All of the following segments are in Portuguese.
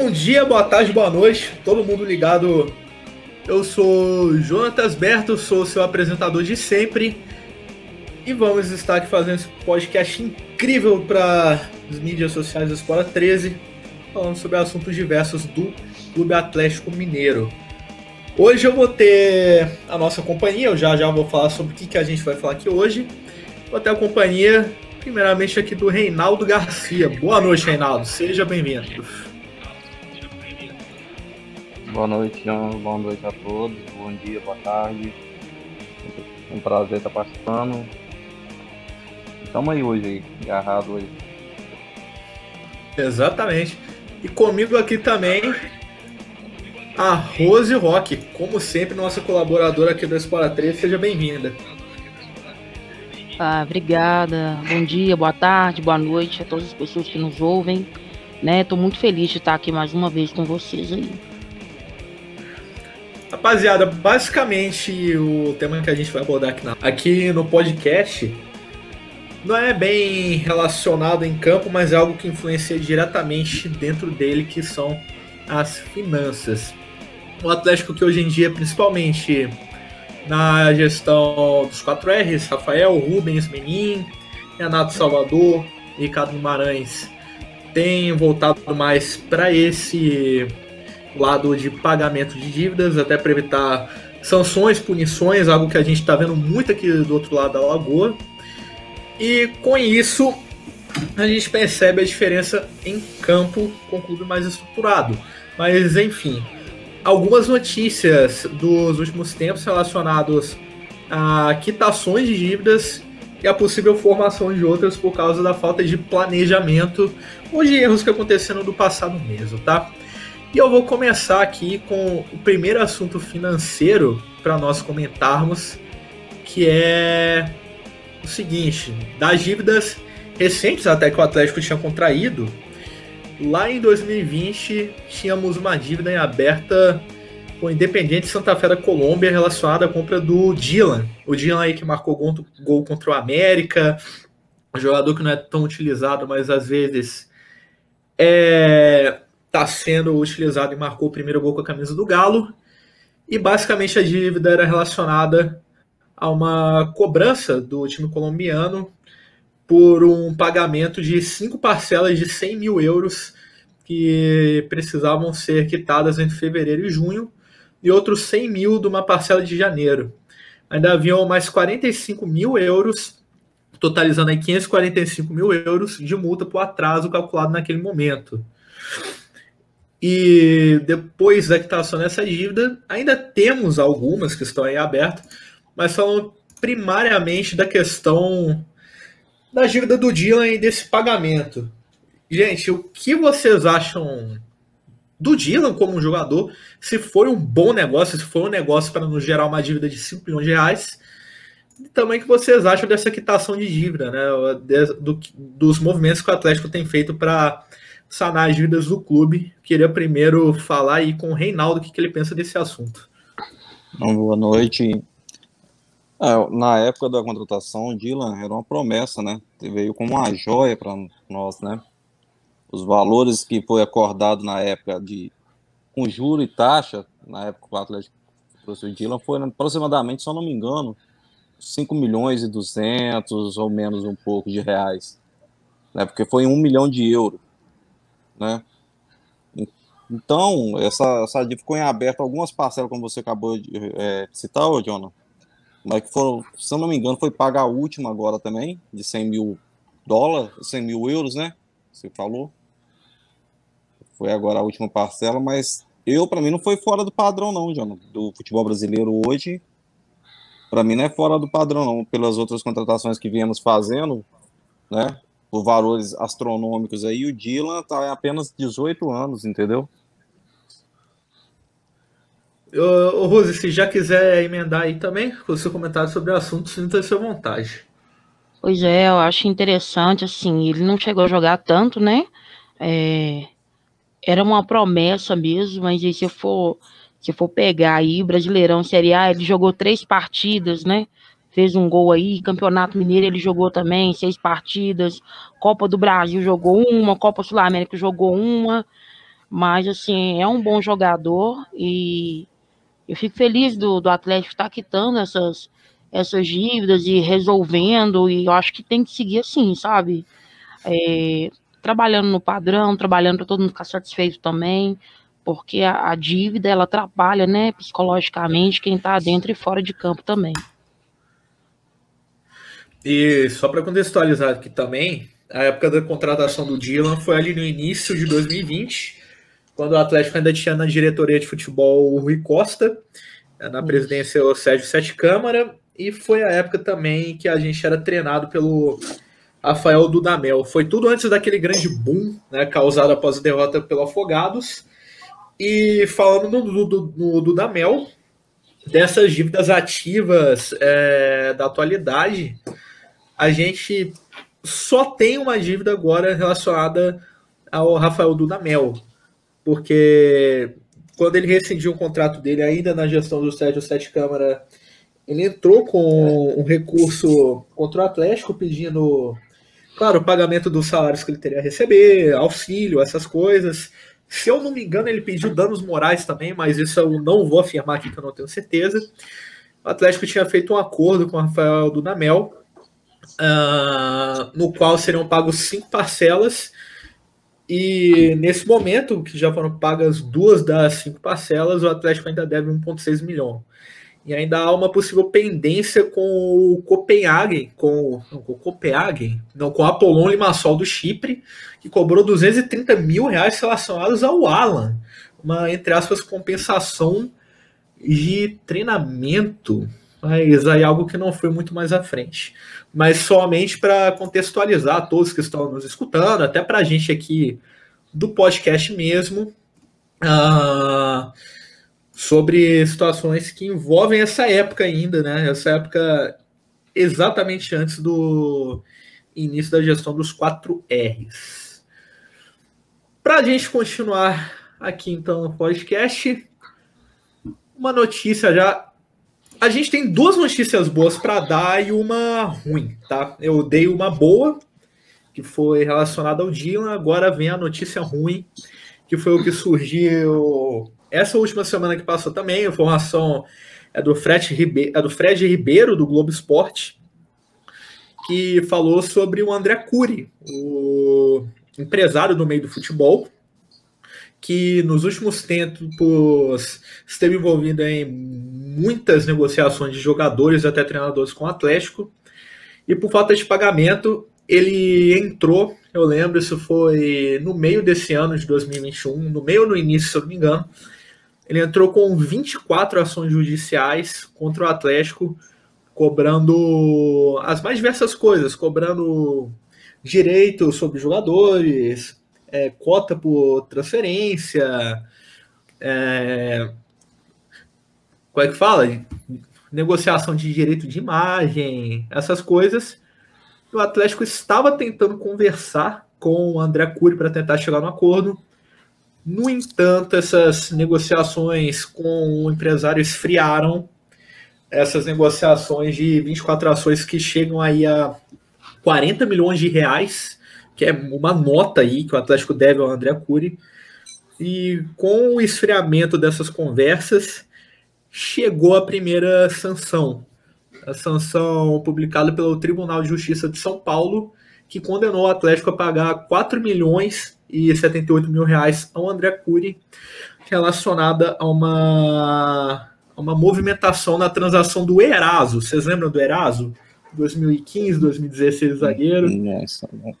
Bom dia, boa tarde, boa noite, todo mundo ligado. Eu sou Jonatas Berto, sou seu apresentador de sempre e vamos estar aqui fazendo esse podcast incrível para as mídias sociais da Escola 13, falando sobre assuntos diversos do Clube Atlético Mineiro. Hoje eu vou ter a nossa companhia, eu já já vou falar sobre o que, que a gente vai falar aqui hoje. Vou ter a companhia, primeiramente aqui do Reinaldo Garcia. Boa noite, Reinaldo, seja bem-vindo. Boa noite, João. Boa noite a todos. Bom dia, boa tarde. É um prazer estar participando. Estamos aí hoje, aí, agarrado hoje. Exatamente. E comigo aqui também a Rose Rock, como sempre, nossa colaboradora aqui do Espora 3. Seja bem-vinda. Ah, obrigada. Bom dia, boa tarde, boa noite a todas as pessoas que nos ouvem. Né, tô muito feliz de estar aqui mais uma vez com vocês aí. Rapaziada, basicamente o tema que a gente vai abordar aqui, aqui no podcast não é bem relacionado em campo, mas é algo que influencia diretamente dentro dele, que são as finanças. O Atlético que hoje em dia, principalmente na gestão dos 4Rs, Rafael, Rubens, Menin, Renato Salvador, Ricardo Guimarães, tem voltado mais para esse lado de pagamento de dívidas, até para evitar sanções, punições, algo que a gente está vendo muito aqui do outro lado da lagoa. E com isso, a gente percebe a diferença em campo com o clube mais estruturado. Mas enfim, algumas notícias dos últimos tempos relacionados a quitações de dívidas e a possível formação de outras por causa da falta de planejamento ou de erros que aconteceram no passado mesmo, tá? E eu vou começar aqui com o primeiro assunto financeiro para nós comentarmos, que é o seguinte: das dívidas recentes até que o Atlético tinha contraído, lá em 2020 tínhamos uma dívida em aberta com o Independiente Santa Fé da Colômbia relacionada à compra do Dylan. O Dylan aí que marcou gol, gol contra o América, um jogador que não é tão utilizado, mas às vezes é está sendo utilizado e marcou o primeiro gol com a camisa do Galo. E basicamente a dívida era relacionada a uma cobrança do time colombiano por um pagamento de cinco parcelas de 100 mil euros que precisavam ser quitadas entre fevereiro e junho e outros 100 mil de uma parcela de janeiro. Ainda haviam mais 45 mil euros, totalizando aí 545 mil euros de multa por atraso calculado naquele momento. E depois da quitação dessa dívida, ainda temos algumas que estão aí abertas, mas falando primariamente da questão da dívida do Dylan e desse pagamento. Gente, o que vocês acham do Dylan como jogador? Se foi um bom negócio, se foi um negócio para nos gerar uma dívida de 5 milhões de reais, e também o que vocês acham dessa quitação de dívida, né? Do, dos movimentos que o Atlético tem feito para sanar as dívidas do clube. Queria primeiro falar aí com o Reinaldo o que, que ele pensa desse assunto. boa noite. É, na época da contratação, o Dylan era uma promessa, né? Veio como uma joia para nós, né? Os valores que foi acordado na época de com juro e taxa, na época o Atlético trouxe o Dylan, foi aproximadamente, se eu não me engano, 5 milhões e 200 ou menos um pouco de reais. Né? Porque foi 1 milhão de euros né? Então, essa, essa dívida ficou em aberto algumas parcelas, como você acabou de é, citar, ô, Jonah, mas que foram, se eu não me engano, foi pagar a última agora também, de 100 mil dólares, 100 mil euros, né? Você falou. Foi agora a última parcela, mas eu, para mim, não foi fora do padrão, não, Jonah, do futebol brasileiro hoje. Para mim, não é fora do padrão, não, pelas outras contratações que viemos fazendo, né? Por valores astronômicos aí, o Dylan tá em apenas 18 anos, entendeu? Ô, Rose, se já quiser emendar aí também, com o seu comentário sobre o assunto, sinta-se à vontade. Pois é, eu acho interessante, assim, ele não chegou a jogar tanto, né? É, era uma promessa mesmo, mas se for, se for pegar aí, Brasileirão Série A, ele jogou três partidas, né? Fez um gol aí. Campeonato Mineiro ele jogou também, seis partidas. Copa do Brasil jogou uma, Copa Sul-América jogou uma. Mas, assim, é um bom jogador e eu fico feliz do, do Atlético estar tá quitando essas, essas dívidas e resolvendo, e eu acho que tem que seguir assim, sabe? É, trabalhando no padrão, trabalhando para todo mundo ficar satisfeito também, porque a, a, dívida ela atrapalha, né, psicologicamente quem está dentro e fora de campo também. E só para contextualizar aqui também, a época da contratação do Dylan foi ali no início de 2020, quando o Atlético ainda tinha na diretoria de futebol o Rui Costa, na presidência o Sérgio Sete Câmara, e foi a época também que a gente era treinado pelo Rafael Dudamel. Foi tudo antes daquele grande boom né, causado após a derrota pelo Afogados. E falando no, no, no Dudamel, dessas dívidas ativas é, da atualidade, a gente só tem uma dívida agora relacionada ao Rafael Dudamel, porque quando ele rescindiu o contrato dele ainda na gestão do Sérgio Sete Câmara, ele entrou com um recurso contra o Atlético pedindo, claro, o pagamento dos salários que ele teria a receber, auxílio, essas coisas. Se eu não me engano, ele pediu danos morais também, mas isso eu não vou afirmar aqui que eu não tenho certeza. O Atlético tinha feito um acordo com o Rafael Dudamel, uh, no qual seriam pagos cinco parcelas e nesse momento, que já foram pagas duas das cinco parcelas, o Atlético ainda deve 1,6 milhão. E ainda há uma possível pendência com o Copenhagen, com, não, com o Copenhagen, não, com o Apollon Limassol do Chipre, que cobrou 230 mil reais relacionados ao Alan. Uma, entre aspas, compensação de treinamento. Mas aí algo que não foi muito mais à frente mas somente para contextualizar todos que estão nos escutando, até para a gente aqui do podcast mesmo, uh, sobre situações que envolvem essa época ainda, né? Essa época exatamente antes do início da gestão dos 4 R's. Para a gente continuar aqui então no podcast, uma notícia já a gente tem duas notícias boas para dar e uma ruim, tá? Eu dei uma boa, que foi relacionada ao Dylan, agora vem a notícia ruim, que foi o que surgiu essa última semana que passou também. A informação é do Fred, Ribe é do Fred Ribeiro, do Globo Esporte, que falou sobre o André Cury, o empresário do meio do futebol, que nos últimos tempos esteve envolvido em muitas negociações de jogadores até treinadores com o Atlético. E por falta de pagamento, ele entrou, eu lembro, isso foi no meio desse ano de 2021, no meio ou no início, se eu não me engano. Ele entrou com 24 ações judiciais contra o Atlético, cobrando as mais diversas coisas, cobrando direitos sobre jogadores, é, cota por transferência, é, como é que fala? Negociação de direito de imagem, essas coisas. O Atlético estava tentando conversar com o André Cury para tentar chegar no acordo. No entanto, essas negociações com o empresário esfriaram. Essas negociações de 24 ações que chegam aí a 40 milhões de reais que é uma nota aí que o Atlético deve ao André Cury. E com o esfriamento dessas conversas, chegou a primeira sanção. A sanção publicada pelo Tribunal de Justiça de São Paulo, que condenou o Atlético a pagar 4 milhões e 78 mil reais ao André Cury, relacionada a uma, a uma movimentação na transação do Eraso. Vocês lembram do Eraso? 2015, 2016, zagueiro. Nossa,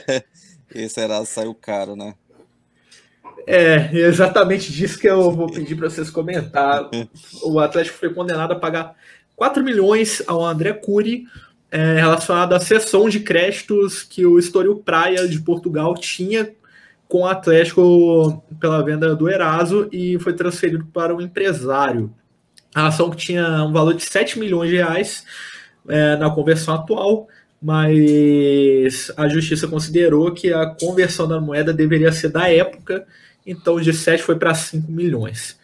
Esse era saiu caro, né? É, exatamente disso que eu vou pedir para vocês comentar. O Atlético foi condenado a pagar 4 milhões ao André Cury é, relacionado à sessão de créditos que o Estoril Praia de Portugal tinha com o Atlético pela venda do Eraso e foi transferido para o um empresário. A ação que tinha um valor de 7 milhões de reais é, na conversão atual mas a justiça considerou que a conversão da moeda deveria ser da época, então de 7 foi para 5 milhões.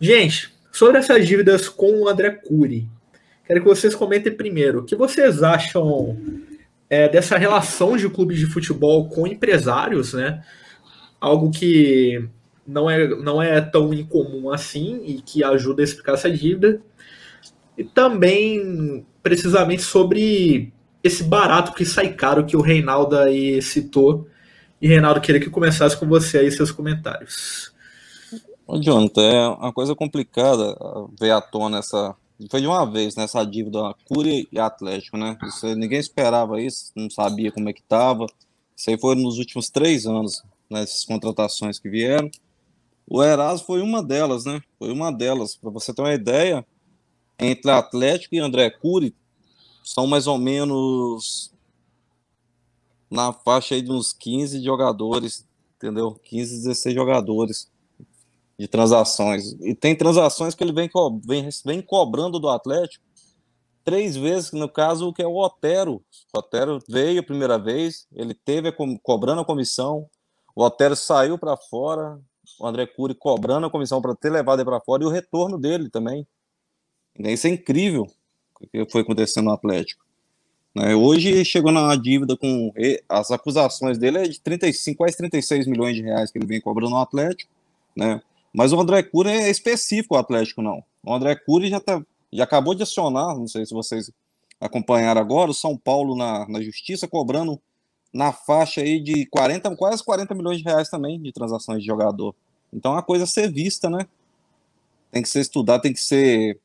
Gente, sobre essas dívidas com o André Cury, quero que vocês comentem primeiro. O que vocês acham é, dessa relação de clubes de futebol com empresários, né? Algo que não é, não é tão incomum assim e que ajuda a explicar essa dívida. E também, precisamente, sobre esse barato que sai caro que o Reinaldo aí citou. E, Reinaldo, queria que começasse com você aí seus comentários. Jonathan, é uma coisa complicada ver à tona essa. Foi de uma vez, nessa né, dívida Cúria e Atlético, né? Isso, ninguém esperava isso, não sabia como é que estava. Isso aí foi nos últimos três anos, nessas né, contratações que vieram. O Erasmo foi uma delas, né? Foi uma delas. Para você ter uma ideia, entre Atlético e André Cury, são mais ou menos na faixa aí de uns 15 jogadores, entendeu? 15, 16 jogadores de transações. E tem transações que ele vem, co vem, vem cobrando do Atlético três vezes, no caso, que é o Otero. O Otero veio a primeira vez, ele teve a co cobrando a comissão, o Otero saiu para fora, o André Cury cobrando a comissão para ter levado ele para fora e o retorno dele também. Isso é incrível o que foi acontecendo no Atlético. Né? Hoje chegou na dívida com as acusações dele é de 35, quase 36 milhões de reais que ele vem cobrando no Atlético, né? Mas o André Cury é específico o Atlético não. O André Cury já tá, já acabou de acionar, não sei se vocês acompanharam agora, o São Paulo na, na justiça cobrando na faixa aí de 40, quase 40 milhões de reais também de transações de jogador. Então é uma coisa a ser vista, né? Tem que ser estudado, tem que ser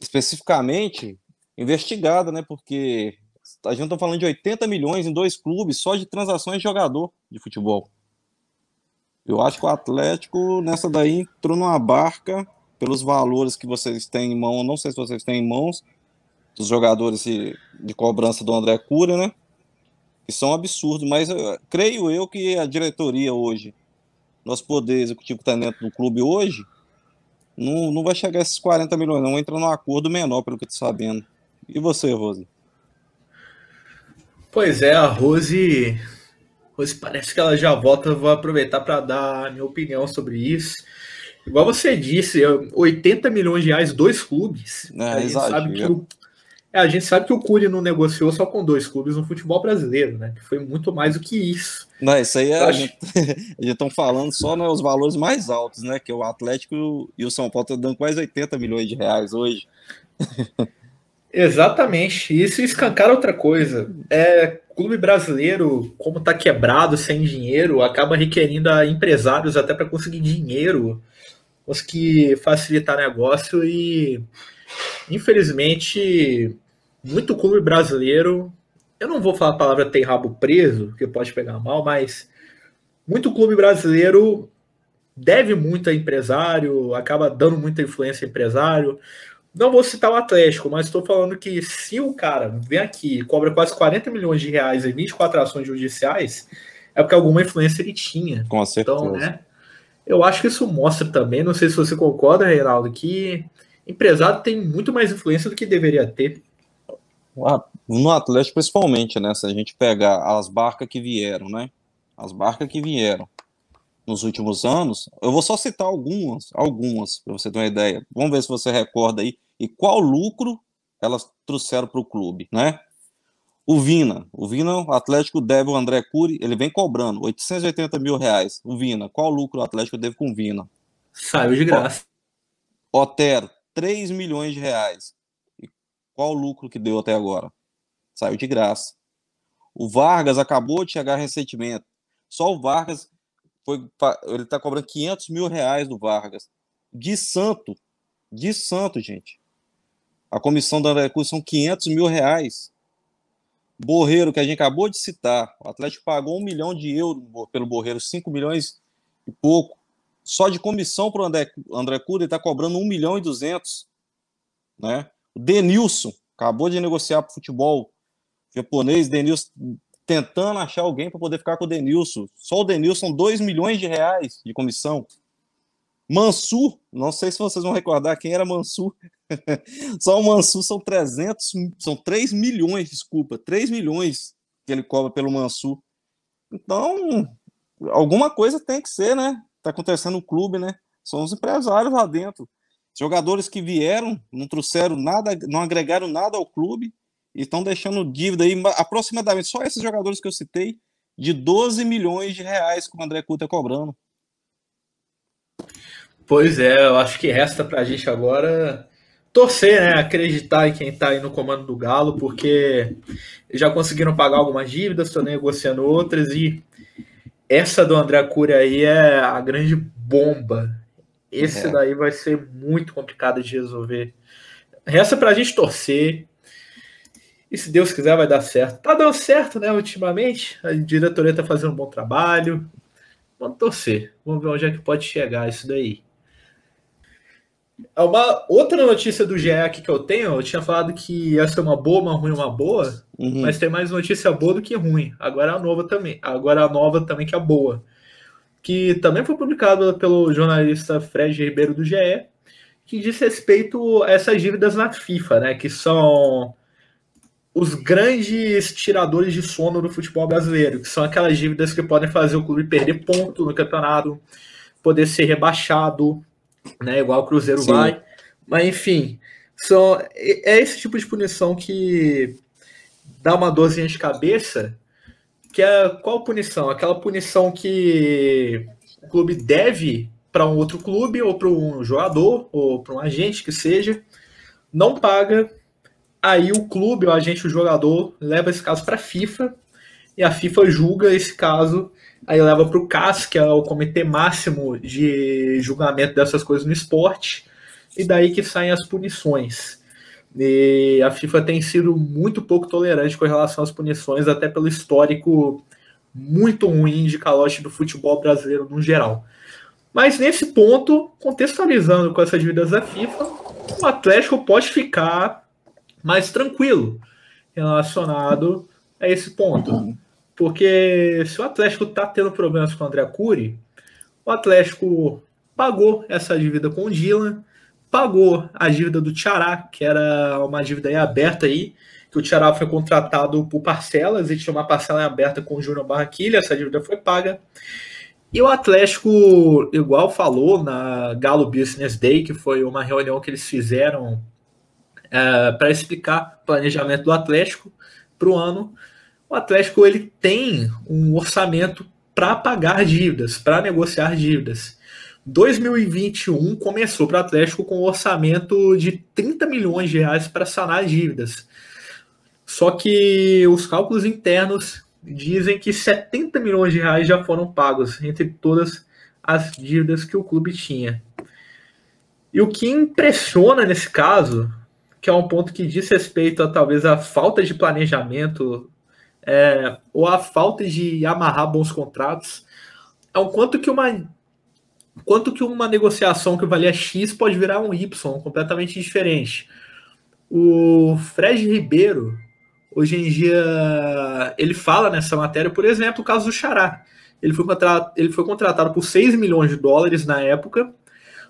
especificamente investigada, né? Porque a gente está falando de 80 milhões em dois clubes só de transações de jogador de futebol. Eu acho que o Atlético nessa daí entrou numa barca pelos valores que vocês têm em mão, não sei se vocês têm em mãos, dos jogadores de, cobrança do André Cura, né? Que são absurdos, mas eu, creio eu que a diretoria hoje, nosso poder executivo que está dentro do clube hoje, não, não vai chegar a esses 40 milhões, não. Entra num acordo menor, pelo que eu tô sabendo. E você, Rose? Pois é, a Rose. Rose parece que ela já volta. Vou aproveitar para dar a minha opinião sobre isso. Igual você disse, 80 milhões de reais, dois clubes. É, a, gente sabe que o, é, a gente sabe que o Cury não negociou só com dois clubes no futebol brasileiro, né? Que foi muito mais do que isso. Não, isso aí é, a gente estão falando só né, os valores mais altos, né? Que o Atlético e o São Paulo estão dando quase 80 milhões de reais hoje. Exatamente. Isso escancara outra coisa. É, clube brasileiro, como está quebrado, sem dinheiro, acaba requerindo a empresários até para conseguir dinheiro, conseguir facilitar negócio e Infelizmente, muito clube brasileiro, eu não vou falar a palavra tem rabo preso, porque pode pegar mal, mas muito clube brasileiro deve muito a empresário, acaba dando muita influência a empresário. Não vou citar o Atlético, mas estou falando que se o cara vem aqui e cobra quase 40 milhões de reais em 24 ações judiciais, é porque alguma influência ele tinha. Com certeza. Então, né? Eu acho que isso mostra também, não sei se você concorda, Reinaldo, que empresário tem muito mais influência do que deveria ter. No Atlético, principalmente, né? Se a gente pegar as barcas que vieram, né? As barcas que vieram nos últimos anos, eu vou só citar algumas, algumas, para você ter uma ideia. Vamos ver se você recorda aí e qual lucro elas trouxeram para o clube, né? O Vina, o Vina, o Atlético deve o André Cury, ele vem cobrando 880 mil reais. O Vina, qual lucro o Atlético deve com o Vina? Saiu de graça. Otero, 3 milhões de reais. E qual o lucro que deu até agora? Saiu de graça. O Vargas acabou de chegar recentemente. Só o Vargas foi, ele está cobrando 500 mil reais do Vargas. De santo. De santo, gente. A comissão da recurso são 500 mil reais. Borreiro, que a gente acabou de citar, o Atlético pagou um milhão de euros pelo Borreiro, 5 milhões e pouco. Só de comissão para o André, André Cuda ele está cobrando 1 milhão e 200. Né? O Denilson acabou de negociar para o futebol japonês. Denilson tentando achar alguém para poder ficar com o Denilson. Só o Denilson, 2 milhões de reais de comissão. Mansur, não sei se vocês vão recordar quem era Mansur. Só o Mansur são 300, são 3 milhões, desculpa, 3 milhões que ele cobra pelo Mansur. Então, alguma coisa tem que ser, né? está acontecendo no clube, né? São os empresários lá dentro. Jogadores que vieram, não trouxeram nada, não agregaram nada ao clube e estão deixando dívida aí, aproximadamente, só esses jogadores que eu citei, de 12 milhões de reais que o André Couto é cobrando. Pois é, eu acho que resta pra gente agora torcer, né? Acreditar em quem tá aí no comando do Galo, porque já conseguiram pagar algumas dívidas, estão negociando outras e essa do André Cury aí é a grande bomba. Esse é. daí vai ser muito complicado de resolver. Resta pra gente torcer. E se Deus quiser, vai dar certo. Tá dando certo, né, ultimamente. A diretoria tá fazendo um bom trabalho. Vamos torcer. Vamos ver onde é que pode chegar isso daí. É uma outra notícia do GE aqui que eu tenho, eu tinha falado que ia ser uma boa, uma ruim, uma boa, uhum. mas tem mais notícia boa do que ruim. Agora a nova também. Agora a nova também que é boa. Que também foi publicada pelo jornalista Fred Ribeiro do GE, que diz respeito a essas dívidas na FIFA, né? Que são os grandes tiradores de sono do futebol brasileiro, que são aquelas dívidas que podem fazer o clube perder ponto no campeonato, poder ser rebaixado, né? Igual o Cruzeiro Sim. vai. Mas enfim, são, é esse tipo de punição que dá uma dorzinha de cabeça. Que é qual punição? Aquela punição que o clube deve para um outro clube, ou para um jogador, ou para um agente que seja, não paga. Aí o clube, o agente, o jogador leva esse caso para a FIFA e a FIFA julga esse caso aí leva para o CAS, que é o Comitê Máximo de Julgamento dessas coisas no esporte, e daí que saem as punições. E a FIFA tem sido muito pouco tolerante com relação às punições, até pelo histórico muito ruim de calote do futebol brasileiro no geral. Mas nesse ponto, contextualizando com essas dívidas da FIFA, o Atlético pode ficar mais tranquilo relacionado a esse ponto. Uhum. Porque se o Atlético está tendo problemas com o André Cury, o Atlético pagou essa dívida com o Dylan, pagou a dívida do Tiará, que era uma dívida aí aberta aí, que o Tiará foi contratado por parcelas e tinha uma parcela aberta com o Júnior Barranquilha, essa dívida foi paga. E o Atlético, igual falou na Galo Business Day, que foi uma reunião que eles fizeram é, para explicar o planejamento do Atlético para o ano, o Atlético ele tem um orçamento para pagar dívidas, para negociar dívidas. 2021 começou para o Atlético com um orçamento de 30 milhões de reais para sanar dívidas. Só que os cálculos internos dizem que 70 milhões de reais já foram pagos entre todas as dívidas que o clube tinha. E o que impressiona nesse caso, que é um ponto que diz respeito a talvez a falta de planejamento é, ou a falta de amarrar bons contratos, é o quanto que uma quanto que uma negociação que valia X pode virar um Y completamente diferente. O Fred Ribeiro, hoje em dia, ele fala nessa matéria, por exemplo, o caso do Xará. Ele foi, ele foi contratado por 6 milhões de dólares na época,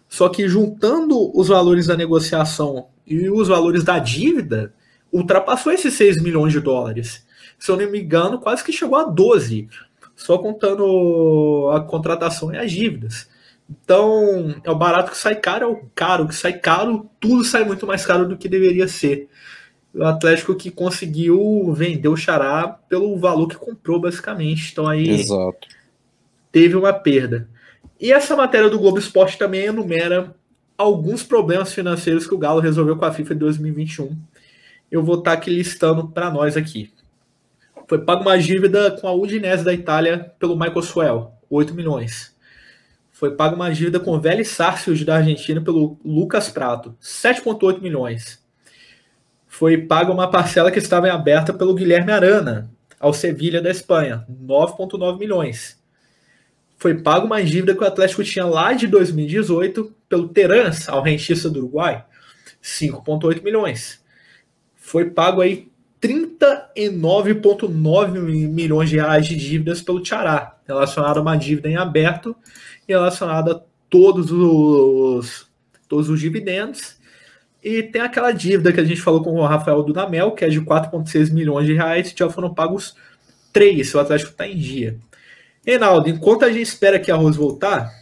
só que juntando os valores da negociação e os valores da dívida, ultrapassou esses 6 milhões de dólares se eu não me engano, quase que chegou a 12, só contando a contratação e as dívidas. Então, é o barato que sai caro, é o caro que sai caro, tudo sai muito mais caro do que deveria ser. O Atlético que conseguiu vender o Xará pelo valor que comprou, basicamente. Então aí Exato. teve uma perda. E essa matéria do Globo Esporte também enumera alguns problemas financeiros que o Galo resolveu com a FIFA de 2021. Eu vou estar aqui listando para nós aqui. Foi paga uma dívida com a Udinese da Itália pelo Michael Suel, 8 milhões. Foi paga uma dívida com o Vélez Sarsfield da Argentina pelo Lucas Prato, 7,8 milhões. Foi paga uma parcela que estava em aberta pelo Guilherme Arana, ao Sevilha da Espanha, 9,9 milhões. Foi paga uma dívida que o Atlético tinha lá de 2018 pelo Terans, ao Rentista do Uruguai, 5,8 milhões. Foi pago aí 39,9 milhões de reais de dívidas pelo Tiará, relacionado a uma dívida em aberto e relacionada a todos os, todos os dividendos. E tem aquela dívida que a gente falou com o Rafael Dudamel, que é de 4,6 milhões de reais, já foram pagos 3, se o Atlético está em dia. Reinaldo, enquanto a gente espera que a Rose voltar,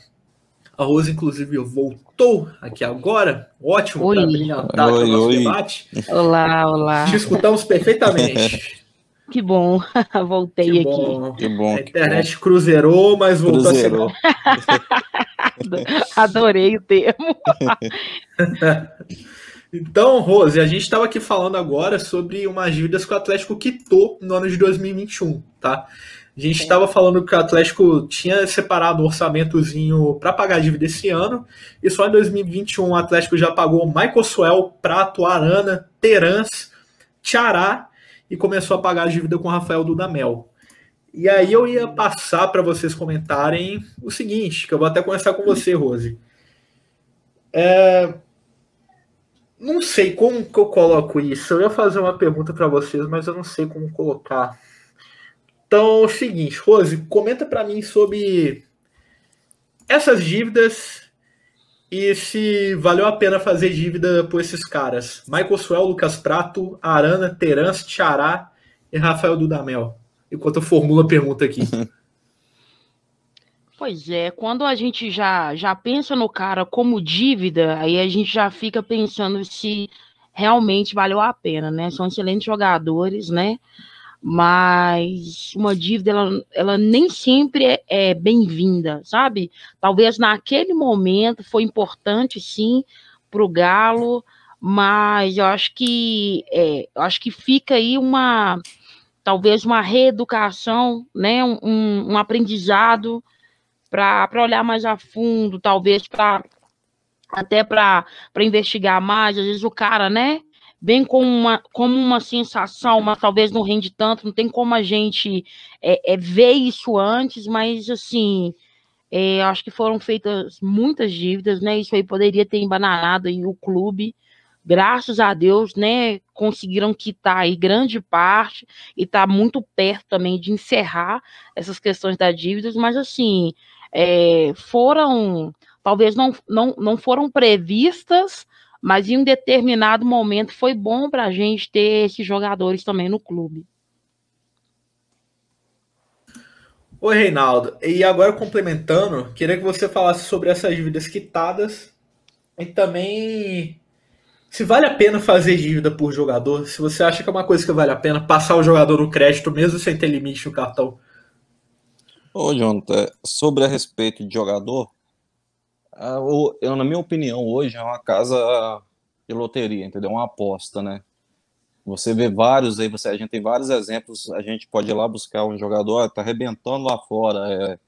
A Rose, inclusive, voltou aqui agora. Ótimo para brilhantar o nosso oi. debate. Olá, olá. Te escutamos perfeitamente. Que bom, voltei que bom. aqui. Que bom. A internet bom. cruzeirou, mas voltou cruzeirou. a Adorei o termo. então, Rose, a gente estava aqui falando agora sobre umas dívidas que o Atlético quitou no ano de 2021, tá? A gente estava falando que o Atlético tinha separado um orçamentozinho para pagar a dívida esse ano, e só em 2021 o Atlético já pagou Michael Suel, Prato, Arana, Terans, Tiará e começou a pagar a dívida com Rafael Dudamel. E aí eu ia passar para vocês comentarem o seguinte, que eu vou até começar com você, Rose. É... Não sei como que eu coloco isso. Eu ia fazer uma pergunta para vocês, mas eu não sei como colocar. Então, é o seguinte, Rose, comenta para mim sobre essas dívidas e se valeu a pena fazer dívida por esses caras. Michael Suel, Lucas Prato, Arana, Terence, Tiará e Rafael Dudamel. Enquanto eu formulo a pergunta aqui. Pois é, quando a gente já, já pensa no cara como dívida, aí a gente já fica pensando se realmente valeu a pena, né? São excelentes jogadores, né? Mas uma dívida ela, ela nem sempre é, é bem-vinda, sabe? Talvez naquele momento foi importante sim para o Galo, mas eu acho que é, eu acho que fica aí uma talvez uma reeducação, né? Um, um aprendizado para olhar mais a fundo, talvez para até para investigar mais, às vezes o cara, né? Vem como uma, como uma sensação, mas talvez não rende tanto, não tem como a gente é, é ver isso antes, mas assim, é, acho que foram feitas muitas dívidas, né? Isso aí poderia ter embananado aí o clube. Graças a Deus, né? Conseguiram quitar aí grande parte e está muito perto também de encerrar essas questões das dívidas, mas assim, é, foram, talvez não, não, não foram previstas, mas em um determinado momento foi bom para a gente ter esses jogadores também no clube. Oi, Reinaldo. E agora complementando, queria que você falasse sobre essas dívidas quitadas e também se vale a pena fazer dívida por jogador, se você acha que é uma coisa que vale a pena passar o jogador no crédito mesmo sem ter limite no cartão. Ô, Jonathan, sobre a respeito de jogador, ah, eu, na minha opinião, hoje é uma casa de loteria, entendeu? Uma aposta, né? Você vê vários aí, você, a gente tem vários exemplos, a gente pode ir lá buscar um jogador, tá arrebentando lá fora, é,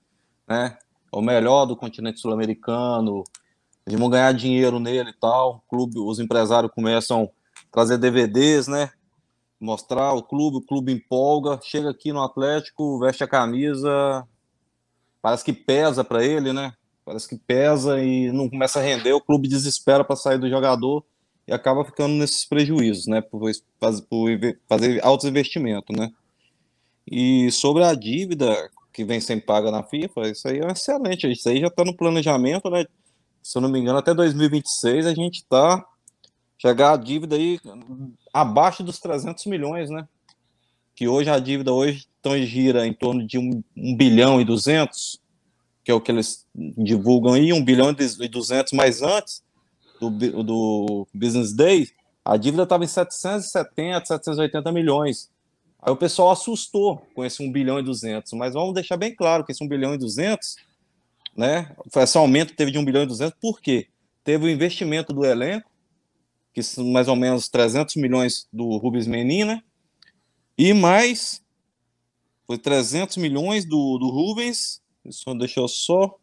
né? É o melhor do continente sul-americano, eles vão ganhar dinheiro nele e tal, o clube, os empresários começam a trazer DVDs, né? Mostrar o clube, o clube empolga, chega aqui no Atlético, veste a camisa, parece que pesa para ele, né? Parece que pesa e não começa a render, o clube desespera para sair do jogador e acaba ficando nesses prejuízos, né? Por, por fazer altos investimentos, né? E sobre a dívida que vem sem paga na FIFA, isso aí é excelente. Isso aí já está no planejamento, né? Se eu não me engano, até 2026 a gente está chegar a dívida aí abaixo dos 300 milhões, né? Que hoje a dívida hoje então gira em torno de 1, 1 bilhão e 200 que é o que eles divulgam aí, 1 bilhão e 200 mais antes do, do Business Day, a dívida estava em 770, 780 milhões. Aí o pessoal assustou com esse 1 bilhão e 200, mas vamos deixar bem claro que esse 1 bilhão e 200, né, esse aumento teve de 1 bilhão e 200, por quê? Teve o investimento do elenco, que são mais ou menos 300 milhões do Rubens Menin, né, e mais foi 300 milhões do, do Rubens só deixou só.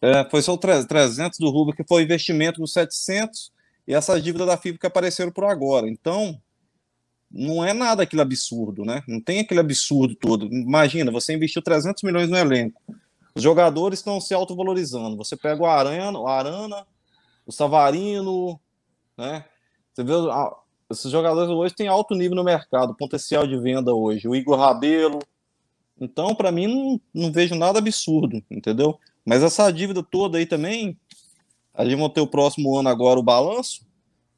É, foi só o 300 do Rubio, que foi investimento dos 700, e essas dívidas da FIBA que apareceram por agora. Então, não é nada aquele absurdo, né? Não tem aquele absurdo todo. Imagina, você investiu 300 milhões no elenco. Os jogadores estão se autovalorizando. Você pega o Arana, o Arana, o Savarino, né? Você vê, esses jogadores hoje têm alto nível no mercado, potencial de venda hoje. O Igor Rabelo, então, para mim, não, não vejo nada absurdo, entendeu? Mas essa dívida toda aí também, a gente vai ter o próximo ano agora o balanço.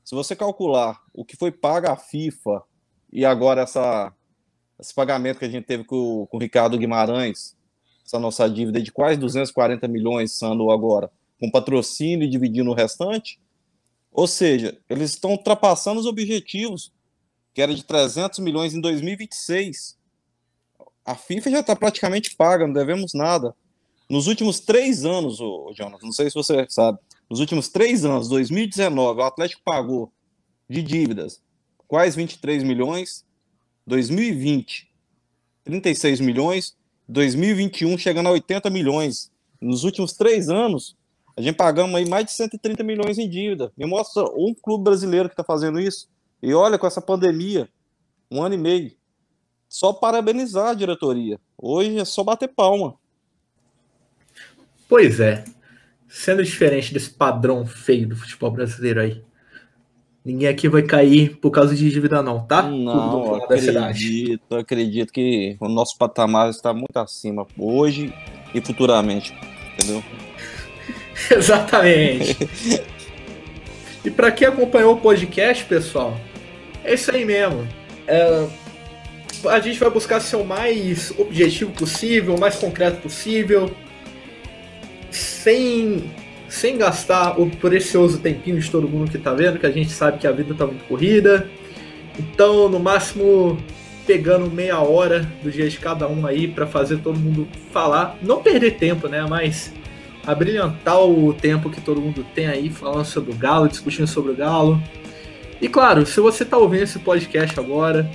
Se você calcular o que foi pago a FIFA e agora essa, esse pagamento que a gente teve com, com o Ricardo Guimarães, essa nossa dívida de quase 240 milhões, Sandro, agora, com patrocínio e dividindo o restante. Ou seja, eles estão ultrapassando os objetivos, que era de 300 milhões em 2026. A FIFA já está praticamente paga, não devemos nada. Nos últimos três anos, ô, Jonas, não sei se você sabe, nos últimos três anos, 2019, o Atlético pagou de dívidas quase 23 milhões, 2020, 36 milhões, 2021 chegando a 80 milhões. Nos últimos três anos, a gente pagamos aí mais de 130 milhões em dívida. Me mostra um clube brasileiro que está fazendo isso. E olha, com essa pandemia, um ano e meio. Só parabenizar a diretoria. Hoje é só bater palma. Pois é. Sendo diferente desse padrão feio do futebol brasileiro aí. Ninguém aqui vai cair por causa de dívida, não, tá? Não, acredito, acredito que o nosso patamar está muito acima hoje e futuramente, entendeu? Exatamente. e para quem acompanhou o podcast, pessoal, é isso aí mesmo. É, a gente vai buscar ser o mais objetivo possível, o mais concreto possível, sem sem gastar o precioso tempinho de todo mundo que tá vendo, que a gente sabe que a vida tá muito corrida. Então, no máximo, pegando meia hora do dia de cada um aí para fazer todo mundo falar. Não perder tempo, né? Mas abrilhantar o tempo que todo mundo tem aí falando sobre o Galo, discutindo sobre o Galo. E claro, se você tá ouvindo esse podcast agora,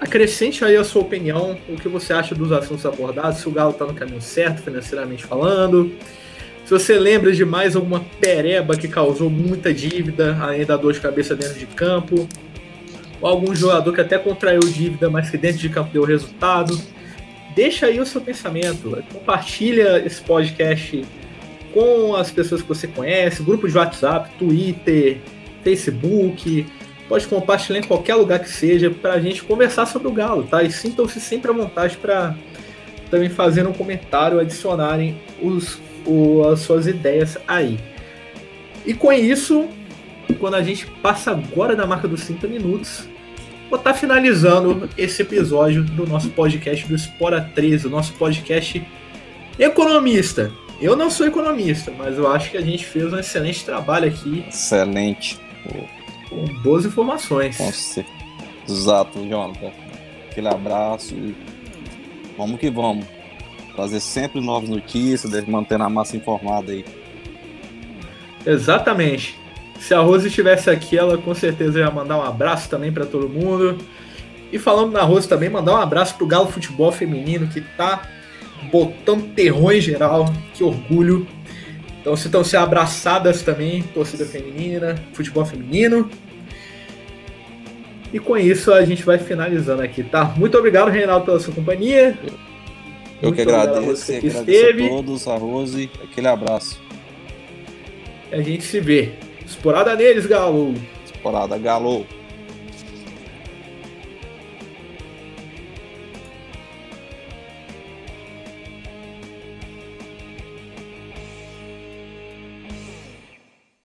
acrescente aí a sua opinião, o que você acha dos assuntos abordados, se o Galo tá no caminho certo, financeiramente falando se você lembra de mais alguma pereba que causou muita dívida, além da dor de cabeça dentro de campo, ou algum jogador que até contraiu dívida, mas que dentro de campo deu resultado, deixa aí o seu pensamento. Compartilha esse podcast com as pessoas que você conhece, grupo de WhatsApp, Twitter, Facebook. Pode compartilhar em qualquer lugar que seja para a gente conversar sobre o Galo, tá? E sintam-se sempre à vontade para também fazer um comentário, adicionarem os o, as suas ideias aí. E com isso, quando a gente passa agora da marca dos 30 minutos, vou estar tá finalizando esse episódio do nosso podcast do Espora 13, o nosso podcast economista. Eu não sou economista, mas eu acho que a gente fez um excelente trabalho aqui. Excelente. Com boas informações. Com certeza. Exato, Jonathan. Aquele abraço e vamos que vamos trazer sempre novas notícias, mantendo a massa informada aí. Exatamente. Se a Rose estivesse aqui, ela com certeza ia mandar um abraço também para todo mundo. E falando na Rose também, mandar um abraço pro Galo Futebol Feminino, que tá botando terror em geral. Que orgulho. Então, se estão sendo abraçadas também, torcida feminina, futebol feminino. E com isso a gente vai finalizando aqui, tá? Muito obrigado, Reinaldo, pela sua companhia. Eu que agradeço, que agradeço a todos, a Rose, aquele abraço. A gente se vê. Esporada neles, Galo! Esporada, Galo!